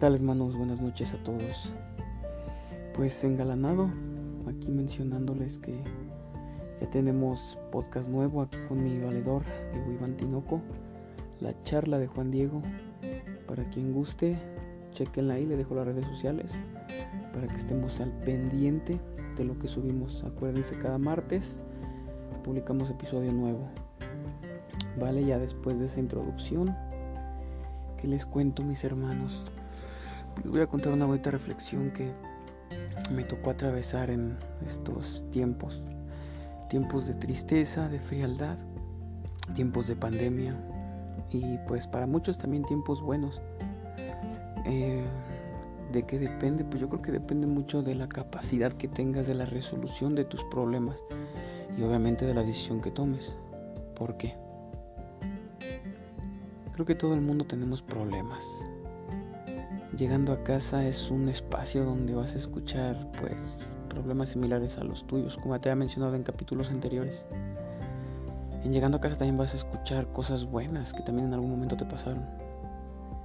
tal hermanos? Buenas noches a todos. Pues engalanado, aquí mencionándoles que ya tenemos podcast nuevo aquí con mi valedor, de Iván Tinoco, la charla de Juan Diego. Para quien guste, chequenla ahí, le dejo las redes sociales para que estemos al pendiente de lo que subimos. Acuérdense, cada martes publicamos episodio nuevo. Vale, ya después de esa introducción, ¿qué les cuento mis hermanos? Voy a contar una bonita reflexión que me tocó atravesar en estos tiempos. Tiempos de tristeza, de frialdad, tiempos de pandemia y pues para muchos también tiempos buenos. Eh, ¿De qué depende? Pues yo creo que depende mucho de la capacidad que tengas de la resolución de tus problemas y obviamente de la decisión que tomes. ¿Por qué? Creo que todo el mundo tenemos problemas. Llegando a casa es un espacio donde vas a escuchar pues problemas similares a los tuyos, como te había mencionado en capítulos anteriores. En llegando a casa también vas a escuchar cosas buenas que también en algún momento te pasaron.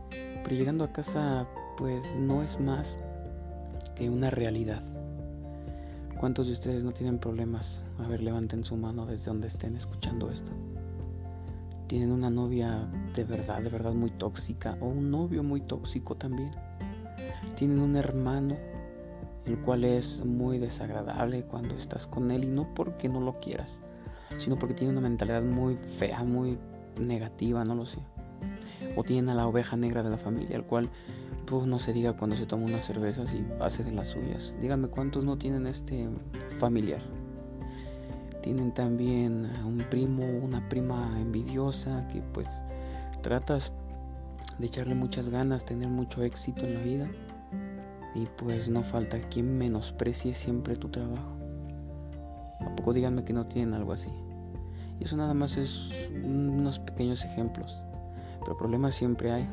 Pero llegando a casa pues no es más que una realidad. ¿Cuántos de ustedes no tienen problemas? A ver, levanten su mano desde donde estén escuchando esto. Tienen una novia de verdad, de verdad muy tóxica o un novio muy tóxico también. Tienen un hermano el cual es muy desagradable cuando estás con él y no porque no lo quieras, sino porque tiene una mentalidad muy fea, muy negativa, no lo sé. O tienen a la oveja negra de la familia, el cual pues no se diga cuando se toma unas cervezas y hace de las suyas. Díganme cuántos no tienen este familiar. Tienen también un primo, una prima envidiosa que pues tratas de echarle muchas ganas, tener mucho éxito en la vida y pues no falta quien menosprecie siempre tu trabajo. ¿A poco díganme que no tienen algo así? Y eso nada más es unos pequeños ejemplos, pero problemas siempre hay.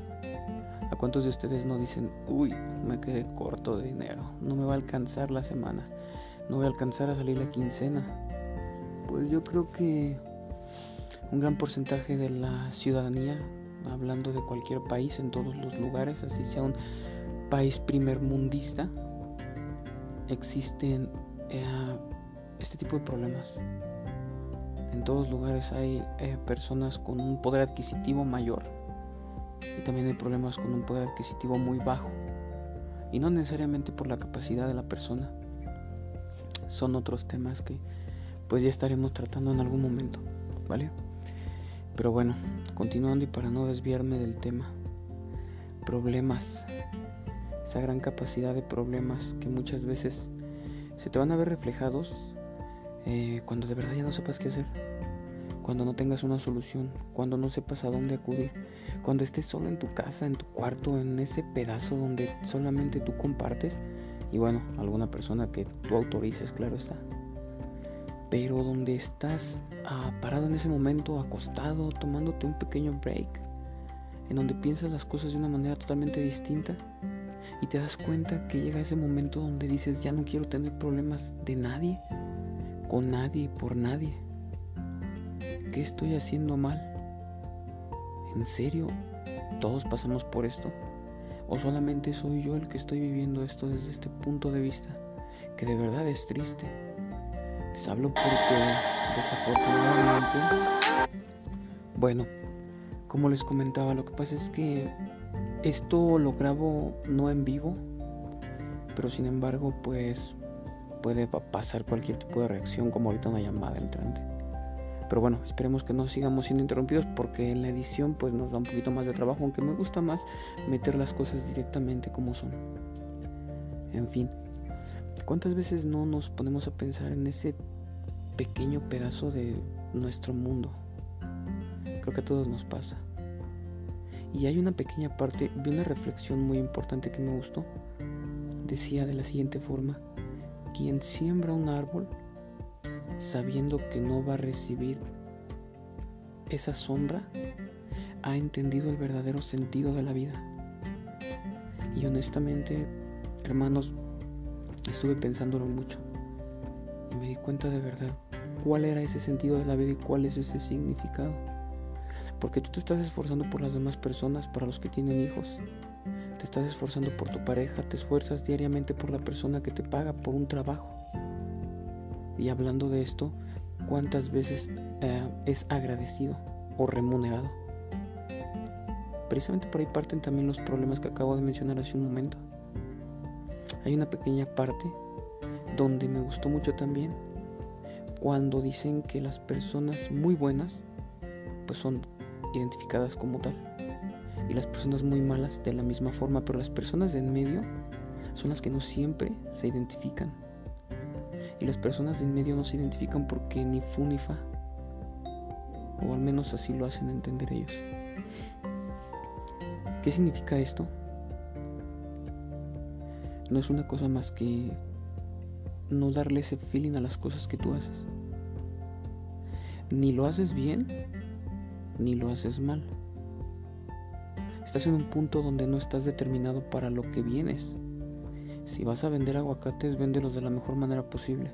¿A cuántos de ustedes no dicen, uy, me quedé corto de dinero, no me va a alcanzar la semana, no voy a alcanzar a salir la quincena? Pues yo creo que un gran porcentaje de la ciudadanía, hablando de cualquier país, en todos los lugares, así sea un país primermundista, existen eh, este tipo de problemas. En todos lugares hay eh, personas con un poder adquisitivo mayor y también hay problemas con un poder adquisitivo muy bajo. Y no necesariamente por la capacidad de la persona. Son otros temas que pues ya estaremos tratando en algún momento, ¿vale? Pero bueno, continuando y para no desviarme del tema. Problemas. Esa gran capacidad de problemas que muchas veces se te van a ver reflejados eh, cuando de verdad ya no sepas qué hacer cuando no tengas una solución, cuando no sepas a dónde acudir, cuando estés solo en tu casa, en tu cuarto, en ese pedazo donde solamente tú compartes y bueno, alguna persona que tú autorices, claro está. Pero donde estás ah, parado en ese momento, acostado, tomándote un pequeño break, en donde piensas las cosas de una manera totalmente distinta y te das cuenta que llega ese momento donde dices, ya no quiero tener problemas de nadie, con nadie por nadie ¿Qué estoy haciendo mal? ¿En serio? ¿Todos pasamos por esto? ¿O solamente soy yo el que estoy viviendo esto desde este punto de vista? Que de verdad es triste. Les hablo porque desafortunadamente... Bueno, como les comentaba, lo que pasa es que esto lo grabo no en vivo, pero sin embargo pues puede pasar cualquier tipo de reacción como ahorita una llamada entrante. Pero bueno, esperemos que no sigamos siendo interrumpidos porque en la edición pues nos da un poquito más de trabajo, aunque me gusta más meter las cosas directamente como son. En fin, ¿cuántas veces no nos ponemos a pensar en ese pequeño pedazo de nuestro mundo? Creo que a todos nos pasa. Y hay una pequeña parte de una reflexión muy importante que me gustó. Decía de la siguiente forma, quien siembra un árbol sabiendo que no va a recibir esa sombra, ha entendido el verdadero sentido de la vida. Y honestamente, hermanos, estuve pensándolo mucho y me di cuenta de verdad cuál era ese sentido de la vida y cuál es ese significado. Porque tú te estás esforzando por las demás personas, para los que tienen hijos. te estás esforzando por tu pareja, te esfuerzas diariamente por la persona que te paga por un trabajo. Y hablando de esto, ¿cuántas veces eh, es agradecido o remunerado? Precisamente por ahí parten también los problemas que acabo de mencionar hace un momento. Hay una pequeña parte donde me gustó mucho también cuando dicen que las personas muy buenas pues son identificadas como tal y las personas muy malas de la misma forma, pero las personas de en medio son las que no siempre se identifican. Y las personas de en medio no se identifican porque ni fu ni fa. O al menos así lo hacen entender ellos. ¿Qué significa esto? No es una cosa más que no darle ese feeling a las cosas que tú haces. Ni lo haces bien, ni lo haces mal. Estás en un punto donde no estás determinado para lo que vienes. Si vas a vender aguacates, véndelos de la mejor manera posible.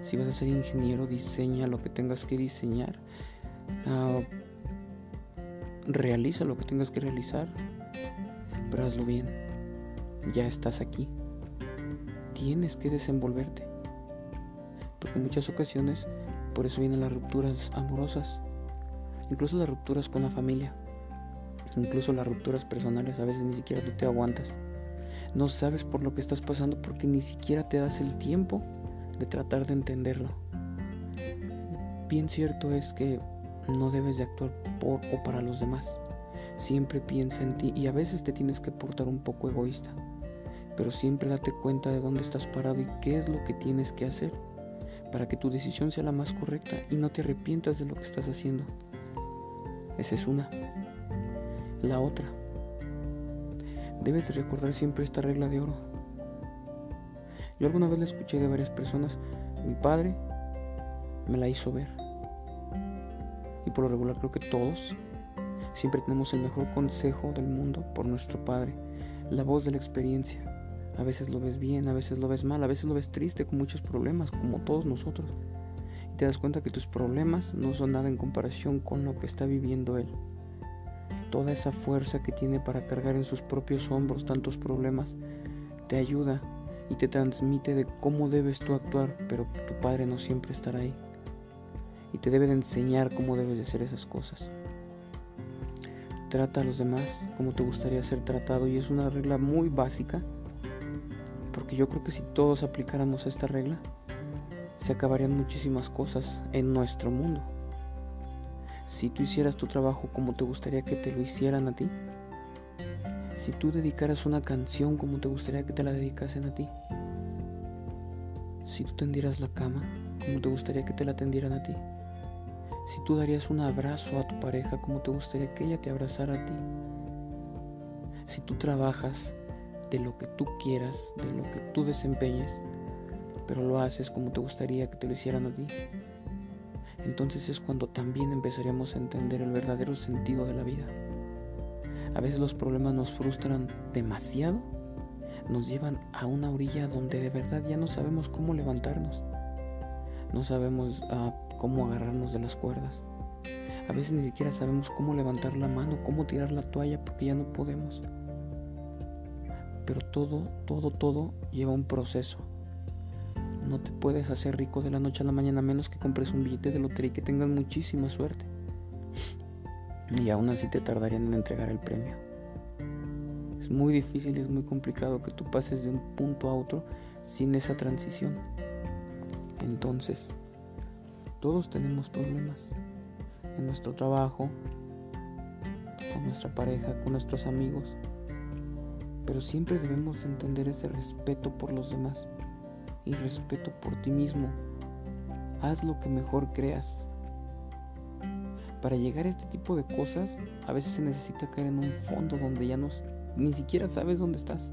Si vas a ser ingeniero, diseña lo que tengas que diseñar. Ah, realiza lo que tengas que realizar. Pero hazlo bien. Ya estás aquí. Tienes que desenvolverte. Porque en muchas ocasiones por eso vienen las rupturas amorosas. Incluso las rupturas con la familia. Incluso las rupturas personales a veces ni siquiera tú te aguantas. No sabes por lo que estás pasando porque ni siquiera te das el tiempo de tratar de entenderlo. Bien cierto es que no debes de actuar por o para los demás. Siempre piensa en ti y a veces te tienes que portar un poco egoísta. Pero siempre date cuenta de dónde estás parado y qué es lo que tienes que hacer para que tu decisión sea la más correcta y no te arrepientas de lo que estás haciendo. Esa es una. La otra, debes de recordar siempre esta regla de oro. Yo alguna vez la escuché de varias personas, mi padre me la hizo ver. Y por lo regular creo que todos siempre tenemos el mejor consejo del mundo por nuestro padre, la voz de la experiencia. A veces lo ves bien, a veces lo ves mal, a veces lo ves triste con muchos problemas, como todos nosotros. Y te das cuenta que tus problemas no son nada en comparación con lo que está viviendo él toda esa fuerza que tiene para cargar en sus propios hombros tantos problemas, te ayuda y te transmite de cómo debes tú actuar, pero tu padre no siempre estará ahí. Y te debe de enseñar cómo debes de hacer esas cosas. Trata a los demás como te gustaría ser tratado y es una regla muy básica, porque yo creo que si todos aplicáramos esta regla, se acabarían muchísimas cosas en nuestro mundo si tú hicieras tu trabajo como te gustaría que te lo hicieran a ti? Si tú dedicaras una canción como te gustaría que te la dedicasen a ti? Si tú tendieras la cama como te gustaría que te la tendieran a ti? Si tú darías un abrazo a tu pareja como te gustaría que ella te abrazara a ti? Si tú trabajas de lo que tú quieras, de lo que tú desempeñes, pero lo haces como te gustaría que te lo hicieran a ti? entonces es cuando también empezaremos a entender el verdadero sentido de la vida. A veces los problemas nos frustran demasiado, nos llevan a una orilla donde de verdad ya no sabemos cómo levantarnos, no sabemos ah, cómo agarrarnos de las cuerdas. A veces ni siquiera sabemos cómo levantar la mano, cómo tirar la toalla porque ya no podemos. Pero todo, todo, todo lleva un proceso no te puedes hacer rico de la noche a la mañana menos que compres un billete de lotería y que tengas muchísima suerte. Y aún así te tardarían en entregar el premio. Es muy difícil es muy complicado que tú pases de un punto a otro sin esa transición. Entonces, todos tenemos problemas en nuestro trabajo, con nuestra pareja, con nuestros amigos. Pero siempre debemos entender ese respeto por los demás y respeto por ti mismo. Haz lo que mejor creas. Para llegar a este tipo de cosas, a veces se necesita caer en un fondo donde ya no ni siquiera sabes dónde estás.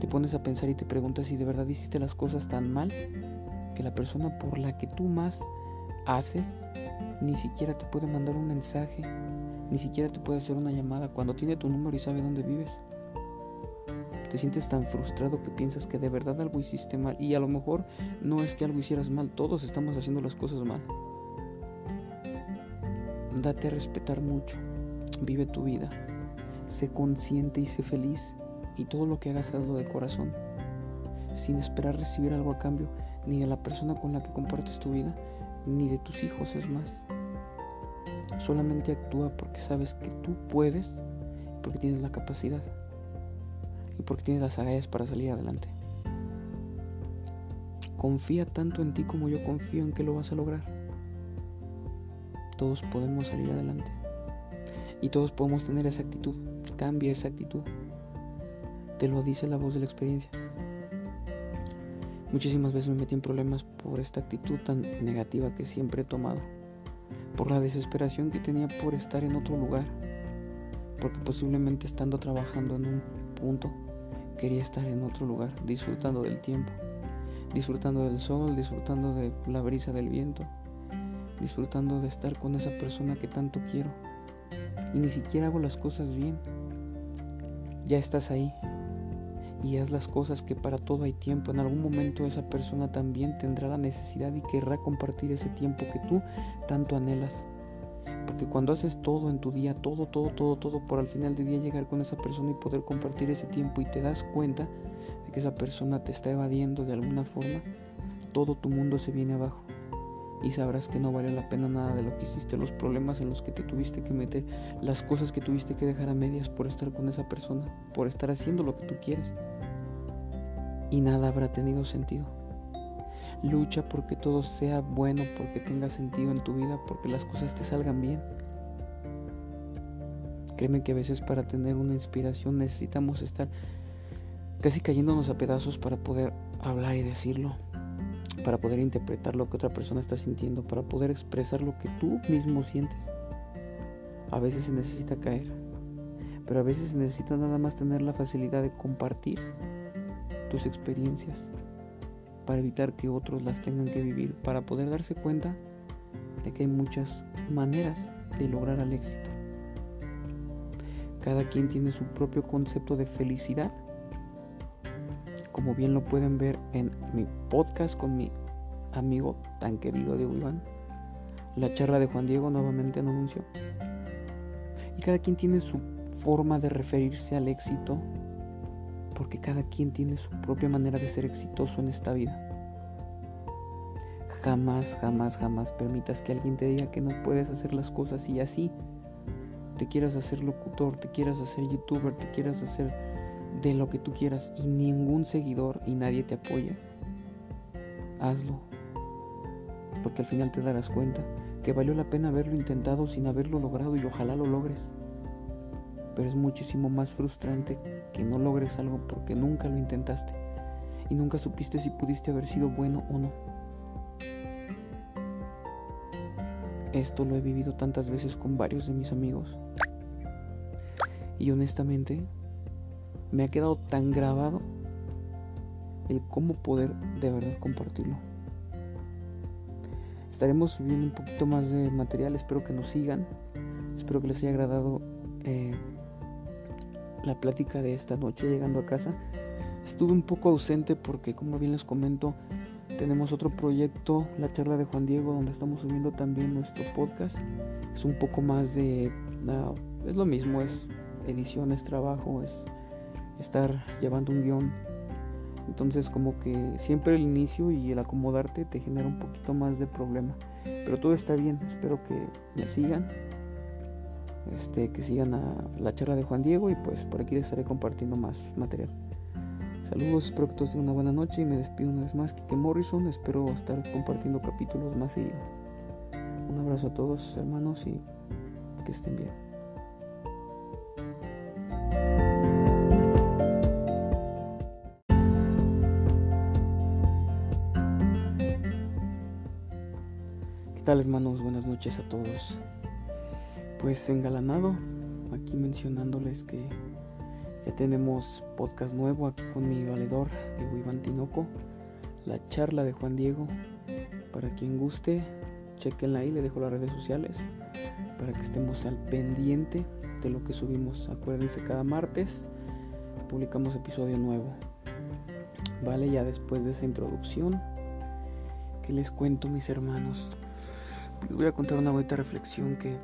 Te pones a pensar y te preguntas si de verdad hiciste las cosas tan mal que la persona por la que tú más haces ni siquiera te puede mandar un mensaje, ni siquiera te puede hacer una llamada cuando tiene tu número y sabe dónde vives. Te sientes tan frustrado que piensas que de verdad algo hiciste mal y a lo mejor no es que algo hicieras mal, todos estamos haciendo las cosas mal. Date a respetar mucho, vive tu vida sé consciente y sé feliz y todo lo que hagas hazlo de corazón, sin esperar recibir algo a cambio, ni de la persona con la que compartes tu vida, ni de tus hijos, es más. Solamente actúa porque sabes que tú puedes, porque tienes la capacidad y porque tienes las agallas para salir adelante. Confía tanto en ti como yo confío en que lo vas a lograr. Todos podemos salir adelante. Y todos podemos tener esa actitud. Cambia esa actitud. Te lo dice la voz de la experiencia. Muchísimas veces me metí en problemas por esta actitud tan negativa que siempre he tomado. Por la desesperación que tenía por estar en otro lugar. Porque posiblemente estando trabajando en un punto, quería estar en otro lugar, disfrutando del tiempo disfrutando del sol, disfrutando de la brisa del viento, disfrutando de estar con esa persona que tanto quiero. Y ni siquiera hago las cosas bien. Ya estás ahí. Y haz las cosas que para todo hay tiempo. En algún momento esa persona también tendrá la necesidad y querrá compartir ese tiempo que tú tanto anhelas. Porque cuando haces todo en tu día, todo, todo, todo, todo, por al final del día llegar con esa persona y poder compartir ese tiempo y te das cuenta que esa persona te está evadiendo de alguna forma, todo tu mundo se viene abajo y sabrás que no vale la pena nada de lo que hiciste, los problemas en los que te tuviste que meter, las cosas que tuviste que dejar a medias por estar con esa persona, por estar haciendo lo que tú quieres. Y nada habrá tenido sentido. Lucha porque todo sea bueno, porque tenga sentido en tu vida, porque las cosas te salgan bien. Créeme que a veces para tener una inspiración necesitamos estar casi cayéndonos a pedazos para poder hablar y decirlo, para poder interpretar lo que otra persona está sintiendo, para poder expresar lo que tú mismo sientes. A veces se necesita caer, pero a veces se necesita nada más tener la facilidad de compartir tus experiencias para evitar que otros las tengan que vivir, para poder darse cuenta de que hay muchas maneras de lograr el éxito. Cada quien tiene su propio concepto de felicidad como bien lo pueden ver en mi podcast con mi amigo tan querido Diego Iván, la charla de Juan Diego nuevamente en anuncio. Y cada quien tiene su forma de referirse al éxito, porque cada quien tiene su propia manera de ser exitoso en esta vida. Jamás, jamás, jamás permitas que alguien te diga que no puedes hacer las cosas y así te quieras hacer locutor, te quieras hacer youtuber, te quieras hacer de lo que tú quieras y ningún seguidor y nadie te apoya, hazlo. Porque al final te darás cuenta que valió la pena haberlo intentado sin haberlo logrado y ojalá lo logres. Pero es muchísimo más frustrante que no logres algo porque nunca lo intentaste y nunca supiste si pudiste haber sido bueno o no. Esto lo he vivido tantas veces con varios de mis amigos. Y honestamente, me ha quedado tan grabado el cómo poder de verdad compartirlo. Estaremos subiendo un poquito más de material, espero que nos sigan, espero que les haya agradado eh, la plática de esta noche llegando a casa. Estuve un poco ausente porque como bien les comento, tenemos otro proyecto, la charla de Juan Diego, donde estamos subiendo también nuestro podcast. Es un poco más de... es lo mismo, es edición, es trabajo, es estar llevando un guion. Entonces como que siempre el inicio y el acomodarte te genera un poquito más de problema. Pero todo está bien, espero que me sigan. Este, que sigan a la charla de Juan Diego y pues por aquí les estaré compartiendo más material. Saludos, espero que todos tengan una buena noche y me despido una vez más, Kike Morrison, espero estar compartiendo capítulos más seguido. Un abrazo a todos hermanos y que estén bien. Tal hermanos? Buenas noches a todos. Pues engalanado, aquí mencionándoles que ya tenemos podcast nuevo aquí con mi valedor, de Iván Tinoco, la charla de Juan Diego. Para quien guste, chequenla ahí, le dejo las redes sociales para que estemos al pendiente de lo que subimos. Acuérdense, cada martes publicamos episodio nuevo. Vale, ya después de esa introducción, que les cuento mis hermanos? Les voy a contar una bonita reflexión que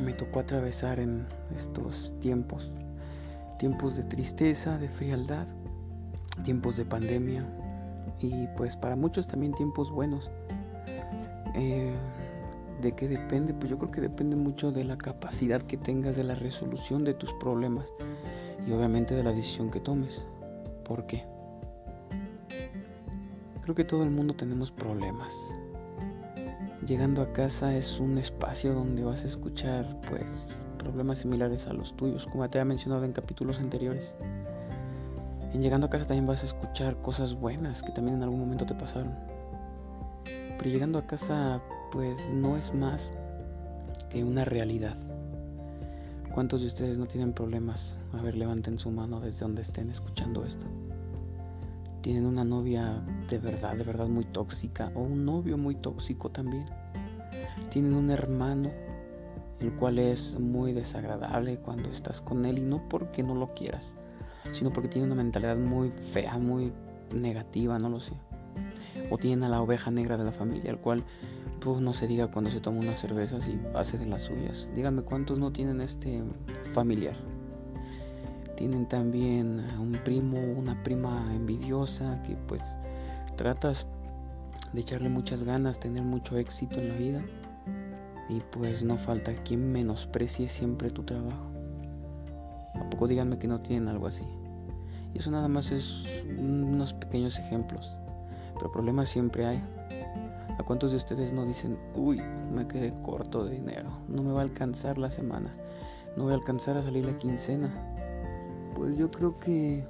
me tocó atravesar en estos tiempos. Tiempos de tristeza, de frialdad, tiempos de pandemia y pues para muchos también tiempos buenos. Eh, ¿De qué depende? Pues yo creo que depende mucho de la capacidad que tengas de la resolución de tus problemas y obviamente de la decisión que tomes. ¿Por qué? Creo que todo el mundo tenemos problemas. Llegando a casa es un espacio donde vas a escuchar pues problemas similares a los tuyos, como te había mencionado en capítulos anteriores. En llegando a casa también vas a escuchar cosas buenas que también en algún momento te pasaron. Pero llegando a casa pues no es más que una realidad. ¿Cuántos de ustedes no tienen problemas? A ver, levanten su mano desde donde estén escuchando esto tienen una novia de verdad, de verdad muy tóxica o un novio muy tóxico también. Tienen un hermano el cual es muy desagradable cuando estás con él y no porque no lo quieras, sino porque tiene una mentalidad muy fea, muy negativa, no lo sé. O tienen a la oveja negra de la familia, el cual pues no se diga cuando se toma unas cervezas y hace de las suyas. Díganme cuántos no tienen este familiar tienen también un primo, una prima envidiosa que pues tratas de echarle muchas ganas, tener mucho éxito en la vida y pues no falta quien menosprecie siempre tu trabajo. ¿A poco díganme que no tienen algo así? Y eso nada más es unos pequeños ejemplos, pero problemas siempre hay. ¿A cuántos de ustedes no dicen, uy, me quedé corto de dinero, no me va a alcanzar la semana, no voy a alcanzar a salir la quincena? Pues yo creo que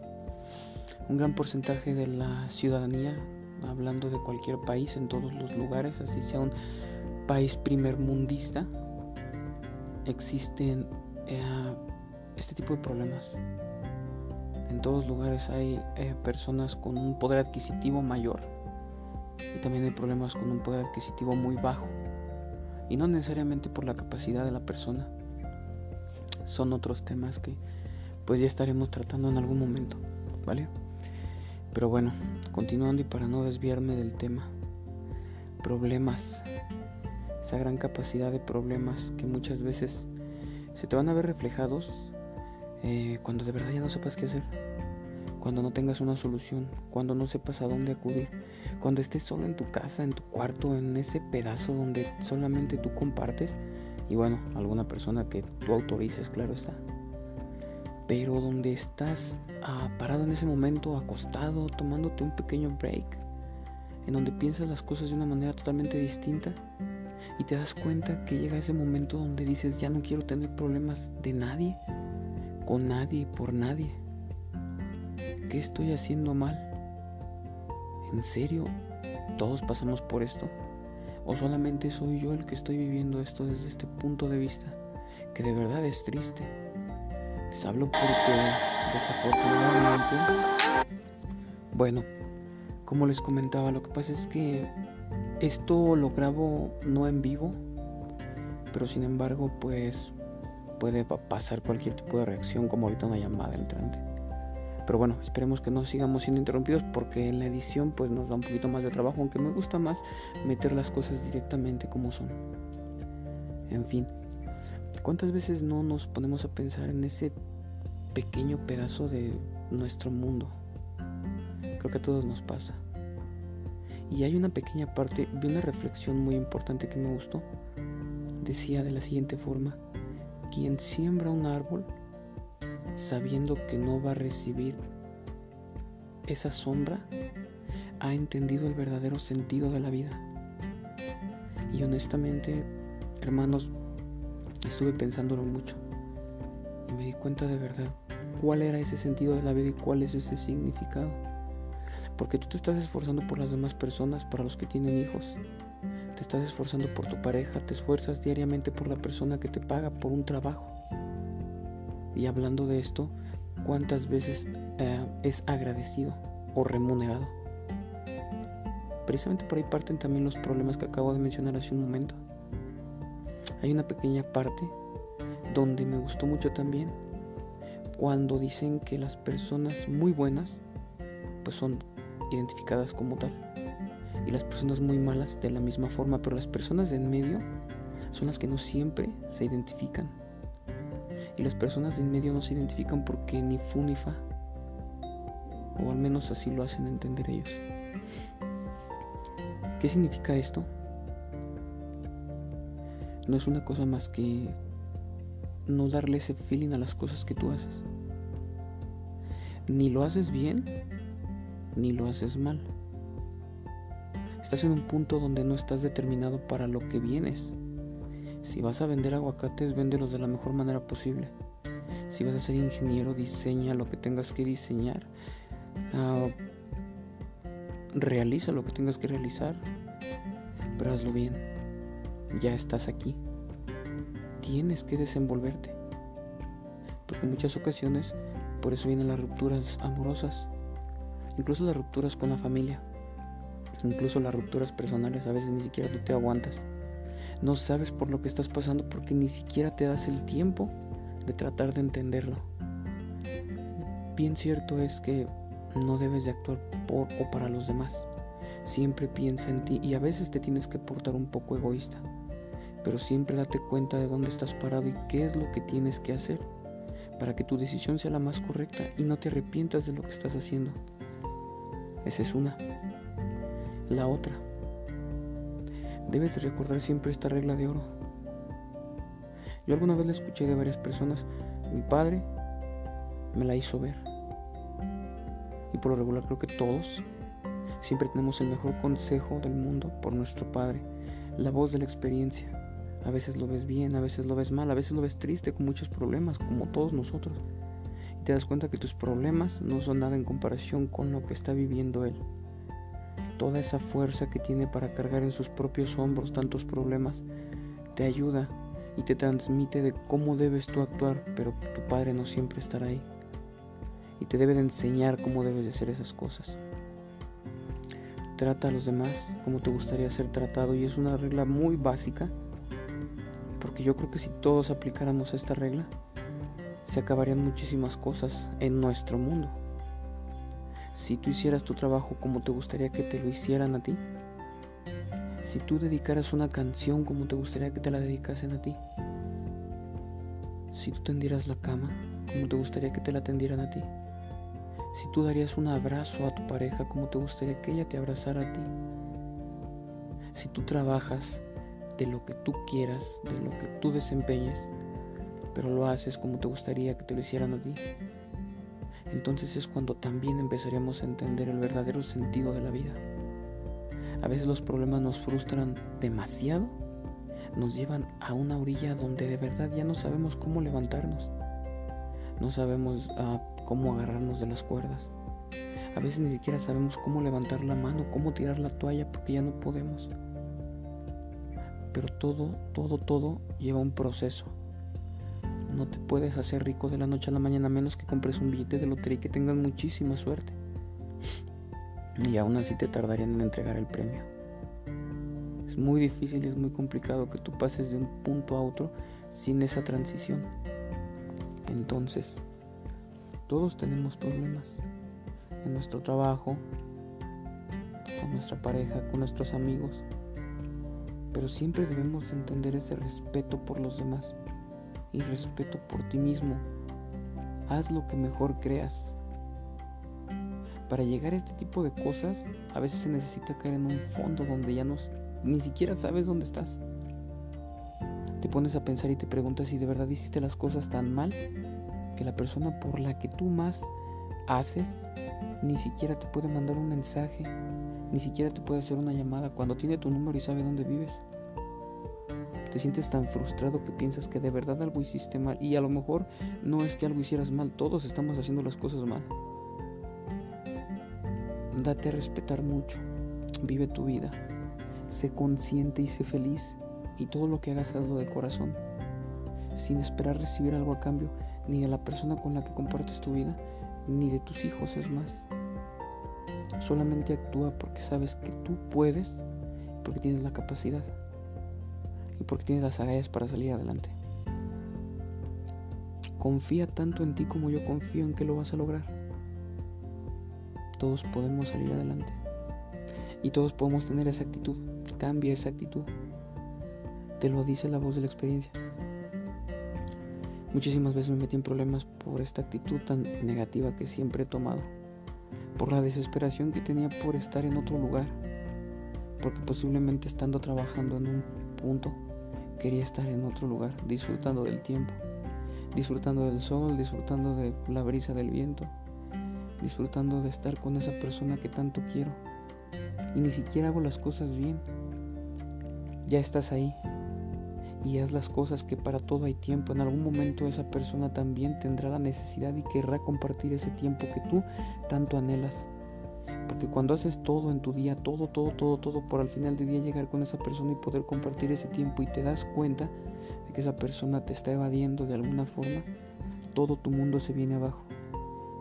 un gran porcentaje de la ciudadanía, hablando de cualquier país, en todos los lugares, así sea un país primermundista, existen eh, este tipo de problemas. En todos lugares hay eh, personas con un poder adquisitivo mayor y también hay problemas con un poder adquisitivo muy bajo. Y no necesariamente por la capacidad de la persona. Son otros temas que pues ya estaremos tratando en algún momento, ¿vale? Pero bueno, continuando y para no desviarme del tema, problemas, esa gran capacidad de problemas que muchas veces se te van a ver reflejados eh, cuando de verdad ya no sepas qué hacer, cuando no tengas una solución, cuando no sepas a dónde acudir, cuando estés solo en tu casa, en tu cuarto, en ese pedazo donde solamente tú compartes y bueno, alguna persona que tú autorices, claro está pero donde estás ah, parado en ese momento, acostado, tomándote un pequeño break, en donde piensas las cosas de una manera totalmente distinta y te das cuenta que llega ese momento donde dices, ya no quiero tener problemas de nadie, con nadie y por nadie. ¿Qué estoy haciendo mal? ¿En serio? ¿Todos pasamos por esto? ¿O solamente soy yo el que estoy viviendo esto desde este punto de vista? Que de verdad es triste. Les hablo porque desafortunadamente, bueno, como les comentaba, lo que pasa es que esto lo grabo no en vivo, pero sin embargo, pues puede pasar cualquier tipo de reacción, como ahorita una llamada entrante. Pero bueno, esperemos que no sigamos siendo interrumpidos porque en la edición pues nos da un poquito más de trabajo, aunque me gusta más meter las cosas directamente como son. En fin, ¿Cuántas veces no nos ponemos a pensar en ese pequeño pedazo de nuestro mundo? Creo que a todos nos pasa. Y hay una pequeña parte, vi una reflexión muy importante que me gustó. Decía de la siguiente forma, quien siembra un árbol sabiendo que no va a recibir esa sombra, ha entendido el verdadero sentido de la vida. Y honestamente, hermanos, Estuve pensándolo mucho y me di cuenta de verdad cuál era ese sentido de la vida y cuál es ese significado. Porque tú te estás esforzando por las demás personas, para los que tienen hijos. Te estás esforzando por tu pareja, te esfuerzas diariamente por la persona que te paga por un trabajo. Y hablando de esto, ¿cuántas veces eh, es agradecido o remunerado? Precisamente por ahí parten también los problemas que acabo de mencionar hace un momento. Hay una pequeña parte donde me gustó mucho también cuando dicen que las personas muy buenas pues son identificadas como tal y las personas muy malas de la misma forma, pero las personas de en medio son las que no siempre se identifican. Y las personas de en medio no se identifican porque ni fu ni fa. O al menos así lo hacen entender ellos. ¿Qué significa esto? No es una cosa más que no darle ese feeling a las cosas que tú haces. Ni lo haces bien, ni lo haces mal. Estás en un punto donde no estás determinado para lo que vienes. Si vas a vender aguacates, véndelos de la mejor manera posible. Si vas a ser ingeniero, diseña lo que tengas que diseñar. Ah, realiza lo que tengas que realizar. Pero hazlo bien. Ya estás aquí. Tienes que desenvolverte. Porque en muchas ocasiones por eso vienen las rupturas amorosas. Incluso las rupturas con la familia. Incluso las rupturas personales. A veces ni siquiera tú te aguantas. No sabes por lo que estás pasando porque ni siquiera te das el tiempo de tratar de entenderlo. Bien cierto es que no debes de actuar por o para los demás. Siempre piensa en ti y a veces te tienes que portar un poco egoísta. Pero siempre date cuenta de dónde estás parado y qué es lo que tienes que hacer para que tu decisión sea la más correcta y no te arrepientas de lo que estás haciendo. Esa es una. La otra Debes de recordar siempre esta regla de oro. Yo alguna vez la escuché de varias personas. Mi padre me la hizo ver. Y por lo regular creo que todos siempre tenemos el mejor consejo del mundo por nuestro padre. La voz de la experiencia. A veces lo ves bien, a veces lo ves mal, a veces lo ves triste con muchos problemas, como todos nosotros. Y te das cuenta que tus problemas no son nada en comparación con lo que está viviendo él toda esa fuerza que tiene para cargar en sus propios hombros tantos problemas, te ayuda y te transmite de cómo debes tú actuar, pero tu padre no siempre estará ahí. Y te debe de enseñar cómo debes de hacer esas cosas. Trata a los demás como te gustaría ser tratado y es una regla muy básica, porque yo creo que si todos aplicáramos esta regla, se acabarían muchísimas cosas en nuestro mundo si tú hicieras tu trabajo como te gustaría que te lo hicieran a ti? Si tú dedicaras una canción como te gustaría que te la dedicasen a ti? Si tú tendieras la cama como te gustaría que te la tendieran a ti? Si tú darías un abrazo a tu pareja como te gustaría que ella te abrazara a ti? Si tú trabajas de lo que tú quieras, de lo que tú desempeñes, pero lo haces como te gustaría que te lo hicieran a ti? entonces es cuando también empezaríamos a entender el verdadero sentido de la vida. A veces los problemas nos frustran demasiado, nos llevan a una orilla donde de verdad ya no sabemos cómo levantarnos, no sabemos ah, cómo agarrarnos de las cuerdas. A veces ni siquiera sabemos cómo levantar la mano, cómo tirar la toalla porque ya no podemos. Pero todo, todo, todo lleva un proceso. No te puedes hacer rico de la noche a la mañana menos que compres un billete de lotería y que tengas muchísima suerte. Y aún así te tardarían en entregar el premio. Es muy difícil y es muy complicado que tú pases de un punto a otro sin esa transición. Entonces, todos tenemos problemas en nuestro trabajo, con nuestra pareja, con nuestros amigos. Pero siempre debemos entender ese respeto por los demás y respeto por ti mismo. Haz lo que mejor creas. Para llegar a este tipo de cosas, a veces se necesita caer en un fondo donde ya no, ni siquiera sabes dónde estás. Te pones a pensar y te preguntas si de verdad hiciste las cosas tan mal que la persona por la que tú más haces ni siquiera te puede mandar un mensaje, ni siquiera te puede hacer una llamada cuando tiene tu número y sabe dónde vives. Te sientes tan frustrado que piensas que de verdad algo hiciste mal y a lo mejor no es que algo hicieras mal, todos estamos haciendo las cosas mal. Date a respetar mucho, vive tu vida, sé consciente y sé feliz y todo lo que hagas hazlo de corazón, sin esperar recibir algo a cambio, ni de la persona con la que compartes tu vida, ni de tus hijos, es más. Solamente actúa porque sabes que tú puedes, porque tienes la capacidad porque tienes las agallas para salir adelante. Confía tanto en ti como yo confío en que lo vas a lograr. Todos podemos salir adelante. Y todos podemos tener esa actitud. Cambia esa actitud. Te lo dice la voz de la experiencia. Muchísimas veces me metí en problemas por esta actitud tan negativa que siempre he tomado, por la desesperación que tenía por estar en otro lugar, porque posiblemente estando trabajando en un punto, quería estar en otro lugar, disfrutando del tiempo, disfrutando del sol, disfrutando de la brisa del viento, disfrutando de estar con esa persona que tanto quiero. Y ni siquiera hago las cosas bien. Ya estás ahí, y haz las cosas que para todo hay tiempo. En algún momento esa persona también tendrá la necesidad y querrá compartir ese tiempo que tú tanto anhelas. Porque cuando haces todo en tu día, todo, todo, todo, todo, por al final del día llegar con esa persona y poder compartir ese tiempo y te das cuenta de que esa persona te está evadiendo de alguna forma, todo tu mundo se viene abajo.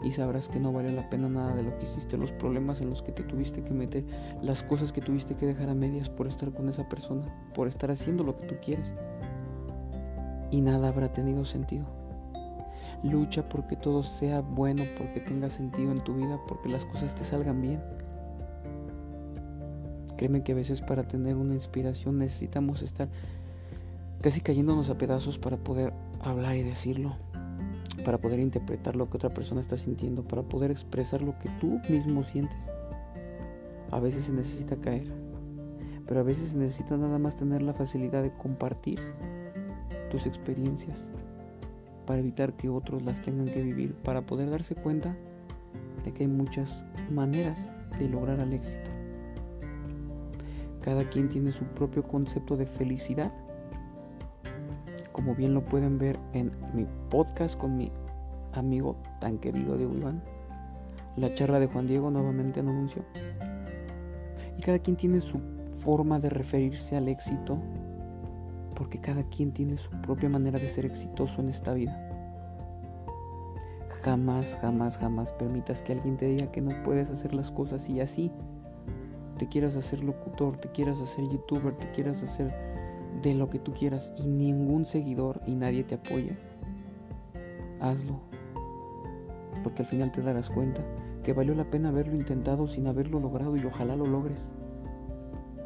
Y sabrás que no vale la pena nada de lo que hiciste, los problemas en los que te tuviste que meter, las cosas que tuviste que dejar a medias por estar con esa persona, por estar haciendo lo que tú quieres y nada habrá tenido sentido. Lucha porque todo sea bueno, porque tenga sentido en tu vida, porque las cosas te salgan bien. Créeme que a veces para tener una inspiración necesitamos estar casi cayéndonos a pedazos para poder hablar y decirlo, para poder interpretar lo que otra persona está sintiendo, para poder expresar lo que tú mismo sientes. A veces se necesita caer, pero a veces se necesita nada más tener la facilidad de compartir tus experiencias para evitar que otros las tengan que vivir, para poder darse cuenta de que hay muchas maneras de lograr el éxito. Cada quien tiene su propio concepto de felicidad, como bien lo pueden ver en mi podcast con mi amigo tan querido Diego Iván. La charla de Juan Diego nuevamente en anuncio. Y cada quien tiene su forma de referirse al éxito porque cada quien tiene su propia manera de ser exitoso en esta vida. Jamás, jamás, jamás permitas que alguien te diga que no puedes hacer las cosas y así te quieras hacer locutor, te quieras hacer youtuber, te quieras hacer de lo que tú quieras y ningún seguidor y nadie te apoya. Hazlo. Porque al final te darás cuenta que valió la pena haberlo intentado sin haberlo logrado y ojalá lo logres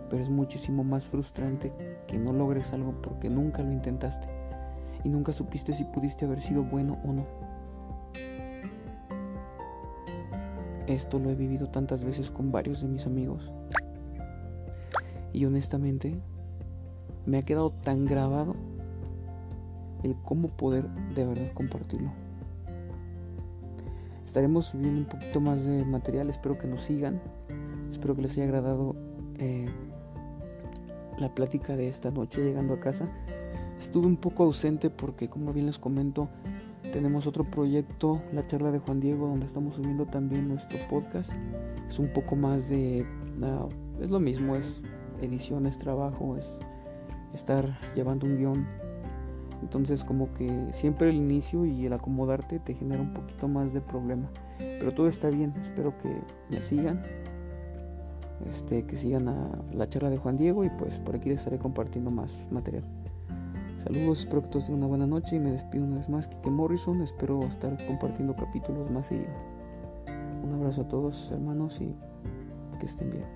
pero es muchísimo más frustrante que no logres algo porque nunca lo intentaste y nunca supiste si pudiste haber sido bueno o no. Esto lo he vivido tantas veces con varios de mis amigos y honestamente me ha quedado tan grabado el cómo poder de verdad compartirlo. Estaremos subiendo un poquito más de material, espero que nos sigan, espero que les haya agradado eh, la plática de esta noche llegando a casa. Estuve un poco ausente porque, como bien les comento, tenemos otro proyecto, la charla de Juan Diego, donde estamos subiendo también nuestro podcast. Es un poco más de... es lo mismo, es edición, es trabajo, es estar llevando un guion. Entonces como que siempre el inicio y el acomodarte te genera un poquito más de problema. Pero todo está bien, espero que me sigan este, que sigan a la charla de Juan Diego y pues por aquí les estaré compartiendo más material. Saludos, espero que todos tengan una buena noche y me despido una vez más, Kike Morrison, espero estar compartiendo capítulos más seguido. Un abrazo a todos hermanos y que estén bien.